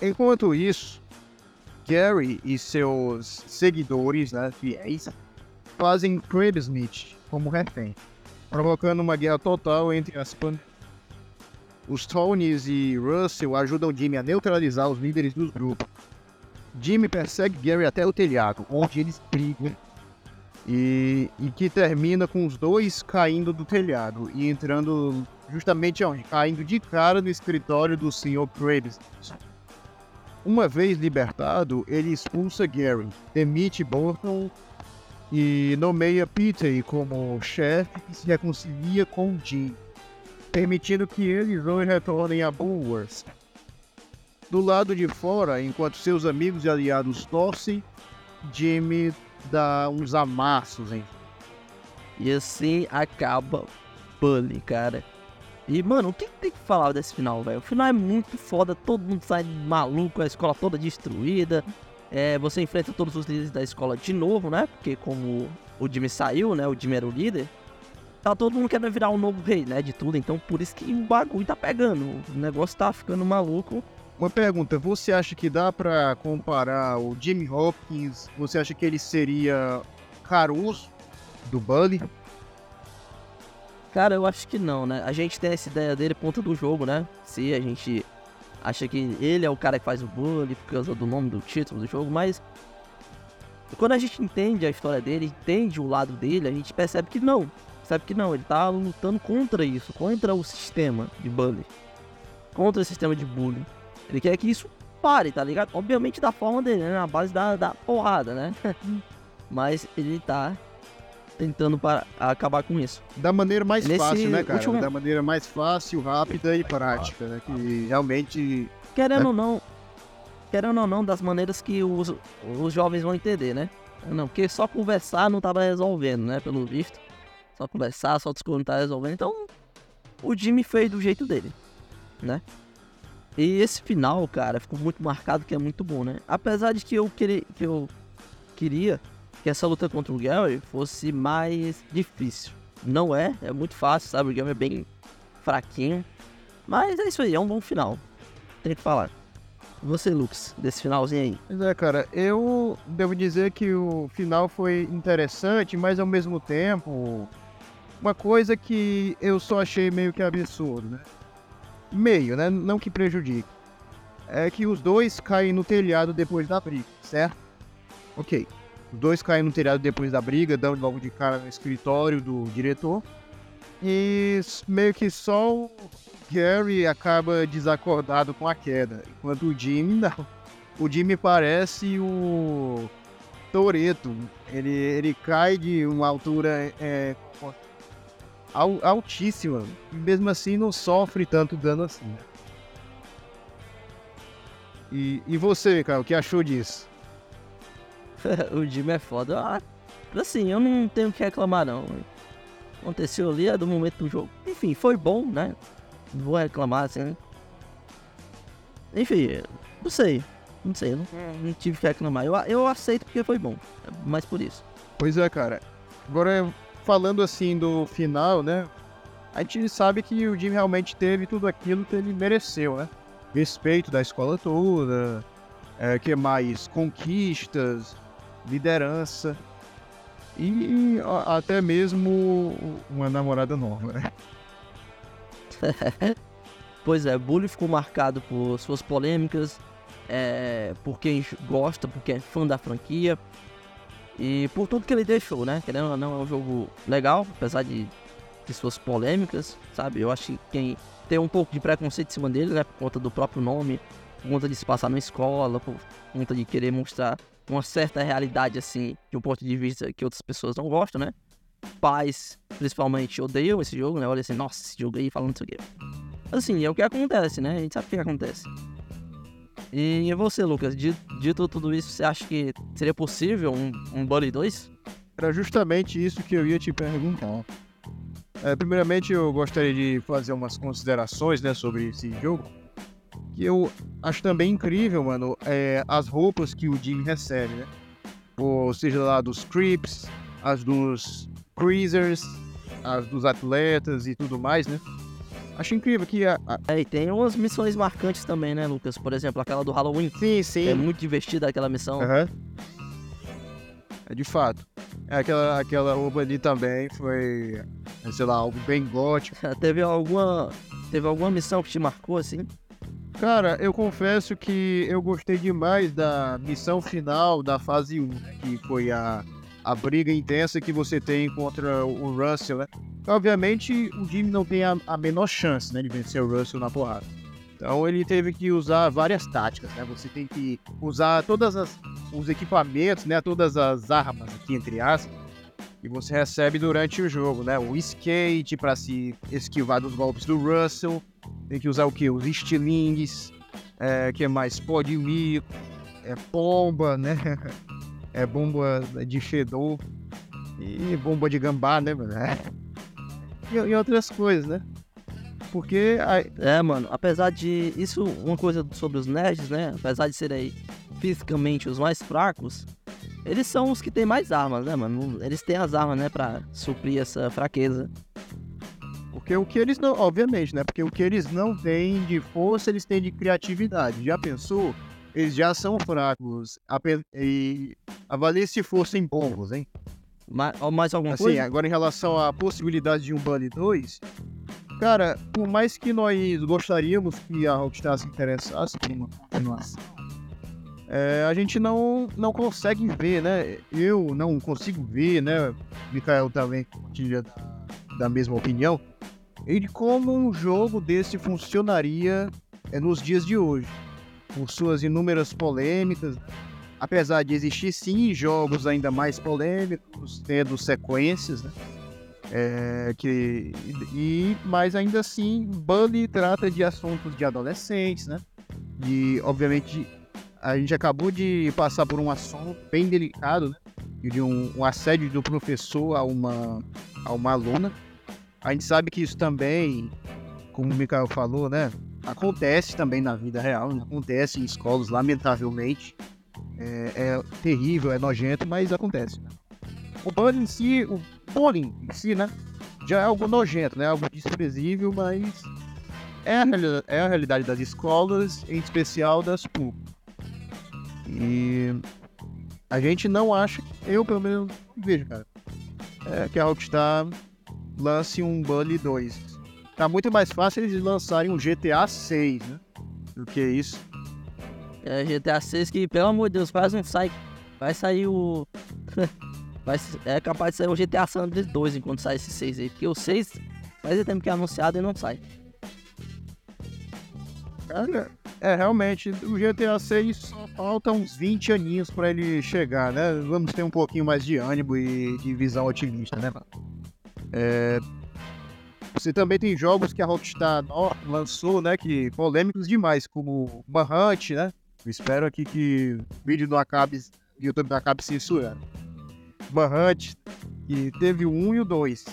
Enquanto isso, Gary e seus seguidores, né, fiéis, fazem Cribsmith como refém, provocando uma guerra total entre as pan... Os Tonys e Russell ajudam Jimmy a neutralizar os líderes dos grupos. Jimmy persegue Gary até o telhado, onde eles brigam. E, e que termina com os dois caindo do telhado e entrando justamente onde? Caindo de cara no escritório do Sr. Krabs. Uma vez libertado, ele expulsa Gary, demite Burton e nomeia Peter como chefe e se reconcilia com Jim, permitindo que eles dois retornem a Bulworth. Do lado de fora, enquanto seus amigos e aliados torcem, Jimmy dá uns amassos em E assim acaba Bully, cara. E, mano, o que tem que falar desse final, velho? O final é muito foda, todo mundo sai maluco, a escola toda destruída. É, você enfrenta todos os líderes da escola de novo, né? Porque como o Jimmy saiu, né? O Jimmy era o líder. Tá todo mundo querendo virar o novo rei, né? De tudo. Então por isso que o bagulho tá pegando. O negócio tá ficando maluco. Uma pergunta, você acha que dá pra comparar o Jimmy Hopkins? Você acha que ele seria Caruso do Bully? Cara, eu acho que não, né? A gente tem essa ideia dele ponta do jogo, né? Se a gente acha que ele é o cara que faz o bully por causa do nome do título do jogo, mas quando a gente entende a história dele, entende o lado dele, a gente percebe que não. Percebe que não, ele tá lutando contra isso, contra o sistema de bully. Contra o sistema de bullying. Ele quer que isso pare, tá ligado? Obviamente da forma dele, né? Na base da, da porrada, né? mas ele tá tentando para acabar com isso. Da maneira mais Nesse fácil, né, cara? último- Da maneira mais fácil, rápida e prática, né? Que realmente. Querendo É. ou não, querendo ou não, das maneiras que os, os jovens vão entender, né? Não, porque só conversar não tava resolvendo, né? Pelo visto. Só conversar, só discutir não tá resolvendo. Então, o Jimmy fez do jeito dele, né? E esse final, cara, ficou muito marcado, que é muito bom, né? Apesar de que eu, queria, que eu queria que essa luta contra o Gary fosse mais difícil. Não é, é muito fácil, sabe? O Gary é bem fraquinho. Mas é isso aí, é um bom final. Tem que falar. Você, Lux, desse finalzinho aí. Pois é, cara, eu devo dizer que o final foi interessante, mas ao mesmo tempo. Uma coisa que eu só achei meio que absurdo, né? Meio, né? Não que prejudique. É que os dois caem no telhado depois da briga, certo? Ok. Os dois caem no telhado depois da briga, dão logo de cara no escritório do diretor. E meio que só o Gary acaba desacordado com a queda, enquanto o Jimmy não. O Jimmy parece o Toreto. Ele, ele cai de uma altura é, altíssima. E mesmo assim não sofre tanto dano assim. né? E, e você, cara, o que achou disso? o Jimmy é foda. Ah, assim, eu não tenho o que reclamar, não. aconteceu ali é do momento do jogo. Enfim, foi bom, né? Não vou reclamar assim. Né? Enfim, não sei. Não sei, não, não tive que reclamar. Eu, eu aceito porque foi bom. Mas por isso. Pois é, cara. Agora, falando assim do final, né? A gente sabe que o Jimmy realmente teve tudo aquilo que ele mereceu, né? Respeito da escola toda, é, que mais? Conquistas, liderança e até mesmo uma namorada nova, né? pois é, Bully ficou marcado por suas polêmicas, é, por quem gosta, por quem é fã da franquia e por tudo que ele deixou, né? Querendo ou não, é um jogo legal, apesar de, de suas polêmicas, sabe? Eu acho que quem tem um pouco de preconceito em cima dele, né? Por conta do próprio nome, por conta de se passar na escola, por conta de querer mostrar uma certa realidade, assim, de um ponto de vista que outras pessoas não gostam, né? Pais, principalmente, odeiam esse jogo, né? Olha assim, nossa, esse jogo aí falando isso aqui. Assim, é o que acontece, né? A gente sabe o que acontece. E, você, Lucas, dito, tudo isso, você acha que seria possível um, um Bully 2? Era justamente isso que eu ia te perguntar. É, primeiramente, eu gostaria de fazer umas considerações né, sobre esse jogo que eu acho também incrível, mano, é as roupas que o Jimmy recebe, né? Ou seja lá dos creeps, as dos cruisers, as dos atletas e tudo mais, né? Acho incrível que a, a... É, e tem umas missões marcantes também, né, Lucas? Por exemplo, aquela do Halloween. Sim, sim. É muito divertida aquela missão. Uhum. É de fato. É, aquela, aquela roupa ali também foi, sei lá, algo bem gótico. teve alguma. Teve alguma missão que te marcou, assim? Cara, eu confesso que eu gostei demais da missão final da fase 1, né, que foi a, a briga intensa que você tem contra o Russell, né? Obviamente, o Jimmy não tem a, a menor chance né, de vencer o Russell na porrada. Então ele teve que usar várias táticas, né? Você tem que usar todos os equipamentos, né? Todas as armas aqui, entre aspas, que você recebe durante o jogo, né? O skate para se esquivar dos golpes do Russell, tem que usar o que? Os estilingues, é, que é mais pó de mico, é bomba, né? É bomba de fedor e bomba de gambá, né, mano? É. E, e outras coisas, né? Porque. A... É, mano, apesar de. Isso, uma coisa sobre os nerds, né? Apesar de serem fisicamente os mais fracos, eles são os que têm mais armas, né, mano? Eles têm as armas, né, pra suprir essa fraqueza. Porque o que eles não, obviamente, né? Porque o que eles não têm de força, eles têm de criatividade. Já pensou? Eles já são fracos. E avalie se fossem bons, hein? Mais, alguma assim, coisa? agora em relação à possibilidade de um Bunny 2, cara, por mais que nós gostaríamos que a Rockstar se interessasse por uma continuação, é, a gente não, não consegue ver, né? Eu não consigo ver, né? Mikael também compartilha da, mesma opinião e de como um jogo desse funcionaria é, nos dias de hoje, com suas inúmeras polêmicas. Apesar de existir sim jogos ainda mais polêmicos, tendo sequências, né? É, que, e, mas ainda assim, Bully trata de assuntos de adolescentes, né? E, obviamente, a gente acabou de passar por um assunto bem delicado, né? De um, um assédio do professor a uma, a uma aluna. A gente sabe que isso também, como o Mikael falou, né? Acontece também na vida real, acontece em escolas, lamentavelmente. É, é, terrível, é nojento, mas acontece. Né? O bullying em si, o bullying em si, né? Já é algo nojento, né? Algo desprezível, mas é a, é a realidade das escolas, em especial das públicas. E a gente não acha, eu pelo menos vejo, cara, é que a Rockstar lance um Bully 2. Tá muito mais fácil eles lançarem um GTA 6, né? Do que isso. É, GTA 6 que, pelo amor de Deus, quase não sai. Vai sair o. vai, é capaz de sair o GTA San Andreas 2 enquanto sai esse 6 aí. Porque o 6 faz tempo que é anunciado e não sai. Cara, é realmente, o GTA 6 só falta uns 20 aninhos pra ele chegar, né? Vamos ter um pouquinho mais de ânimo e de visão otimista, né? É, você também tem jogos que a Rockstar lançou, né, que polêmicos demais, como Manhunt, né? Eu espero aqui que o vídeo não acabe, o YouTube não acabe censurando. Manhunt, que teve o 1 e o 2.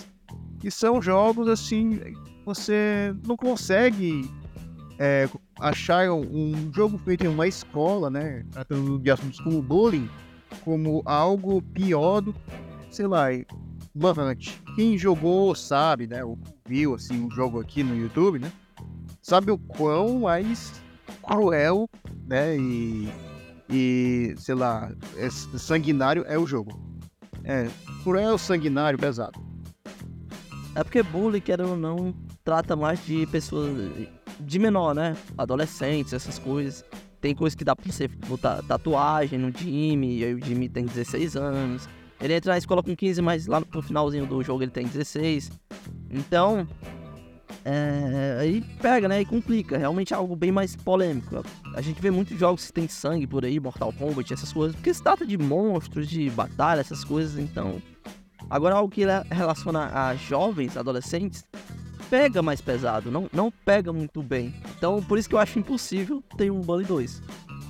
E são jogos assim, você não consegue é, achar um jogo feito em uma escola, né? Tratando de assuntos como bullying, como algo pior do sei lá, Manhunt. Quem jogou sabe, né? Ou viu assim um jogo aqui no YouTube, né? Sabe o quão mais cruel, né? E, e sei lá, é sanguinário é o jogo. É, cruel, sanguinário, pesado. É porque bullying, querendo ou não, trata mais de pessoas de menor, né? Adolescentes, essas coisas. Tem coisa que dá pra você botar tatuagem no Jimmy, e aí o Jimmy tem 16 anos. Ele entra na escola com 15, mas lá no finalzinho do jogo ele tem 16. Então, é, aí pega, né? E complica. Realmente é algo bem mais polêmico. A gente vê muitos jogos que tem sangue por aí, Mortal Kombat, essas coisas. Porque se trata de monstros, de batalha, essas coisas. Então, agora algo que relaciona a jovens, adolescentes, pega mais pesado, não, não pega muito bem. Então, por isso que eu acho impossível ter um Bully 2.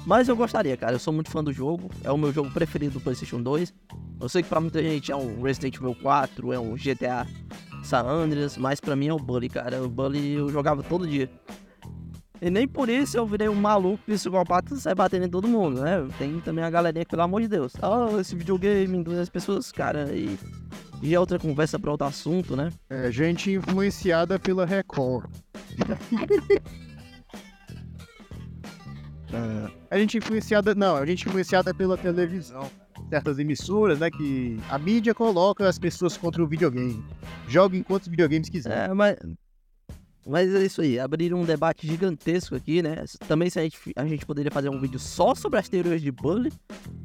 Mas eu gostaria, cara. Eu sou muito fã do jogo. É o meu jogo preferido do PlayStation 2. Eu sei que pra muita gente é um Resident Evil 4, é um GTA San Andreas, mas pra mim é o Bully, cara. O Bully eu jogava todo dia. E nem por isso eu virei um maluco psicopata e sai batendo em todo mundo, né? Tem também a galerinha que, pelo amor de Deus, oh, esse videogame induz as pessoas, cara, e e é outra conversa para outro assunto, né? É, gente influenciada pela Record. é, a gente influenciada. Não, a gente influenciada pela televisão. Certas emissoras, né? Que a mídia coloca as pessoas contra o videogame. Joguem quantos videogames quiser. É, mas. Mas é isso aí, abrir um debate gigantesco aqui, né? Também se a gente, a gente poderia fazer um vídeo só sobre as teorias de bullying,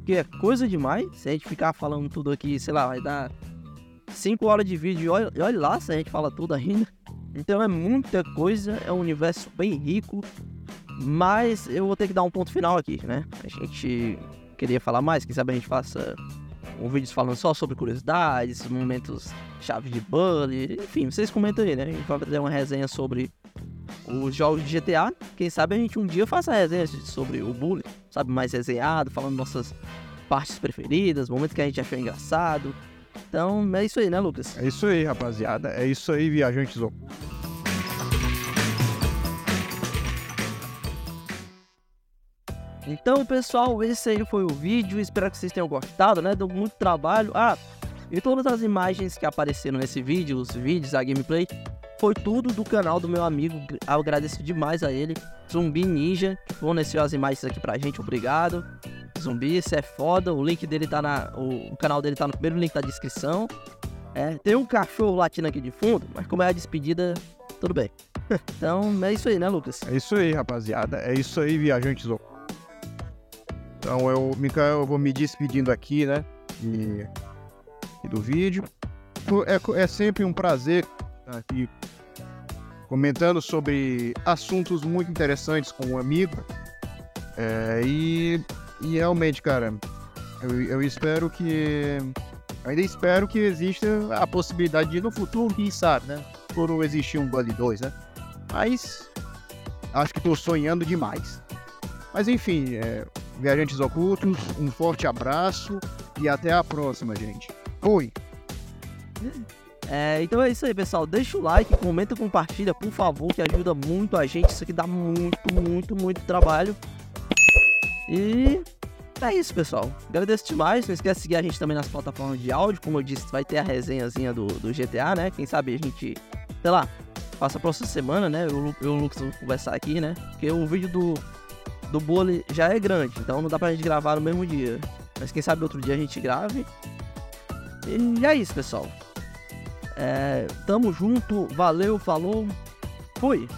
que é coisa demais. Se a gente ficar falando tudo aqui, sei lá, vai dar 5 horas de vídeo e olha lá se a gente fala tudo ainda. Então é muita coisa, é um universo bem rico. Mas eu vou ter que dar um ponto final aqui, né? A gente queria falar mais, quem sabe a gente faça um vídeo falando só sobre curiosidades, momentos chave de bully, enfim, vocês comentam aí, né? A gente vai fazer uma resenha sobre os jogos de GTA. Quem sabe a gente um dia faça resenha sobre o bullying, sabe? Mais resenhado, falando nossas partes preferidas, momentos que a gente achou engraçado, então é isso aí, né, Lucas? É isso aí, rapaziada. É isso aí, viajantes Então, pessoal, esse aí foi o vídeo. Espero que vocês tenham gostado, né? Deu muito trabalho. Ah, e todas as imagens que apareceram nesse vídeo, os vídeos, a gameplay, foi tudo do canal do meu amigo. Eu agradeço demais a ele, Zumbi Ninja, que forneceu as imagens aqui pra gente. Obrigado. Zumbi, isso é foda. O link dele tá na. O, canal dele tá no primeiro link da descrição. É, tem um cachorro latindo aqui de fundo, mas como é a despedida, tudo bem. então é isso aí, né, Lucas? É isso aí, rapaziada. É isso aí, viajantes. Então eu, Mikael, eu vou me despedindo aqui, né? E, e do vídeo. É, é sempre um prazer estar aqui comentando sobre assuntos muito interessantes com um amigo. É, e e realmente, cara, eu, eu espero que. ainda espero que exista a possibilidade de no futuro, quem sabe, né? Por existir um Bully 2, né? Mas acho que tô sonhando demais. Mas enfim, é, viajantes ocultos, um forte abraço e até a próxima, gente. Fui! É, então é isso aí, pessoal. Deixa o like, comenta, compartilha, por favor, que ajuda muito a gente. Isso aqui dá muito, muito, muito trabalho. E é isso, pessoal. Agradeço demais. Não esquece de seguir a gente também nas plataformas de áudio. Como eu disse, vai ter a resenhazinha do, do GTA, né? Quem sabe a gente, sei lá, passa a próxima semana, né? Eu, eu e o Lucas vamos conversar aqui, né? Porque o vídeo do, do Bully já é grande, então não dá pra gente gravar no mesmo dia. Mas quem sabe outro dia a gente grave. E é isso, pessoal. É, tamo junto, valeu, falou, fui!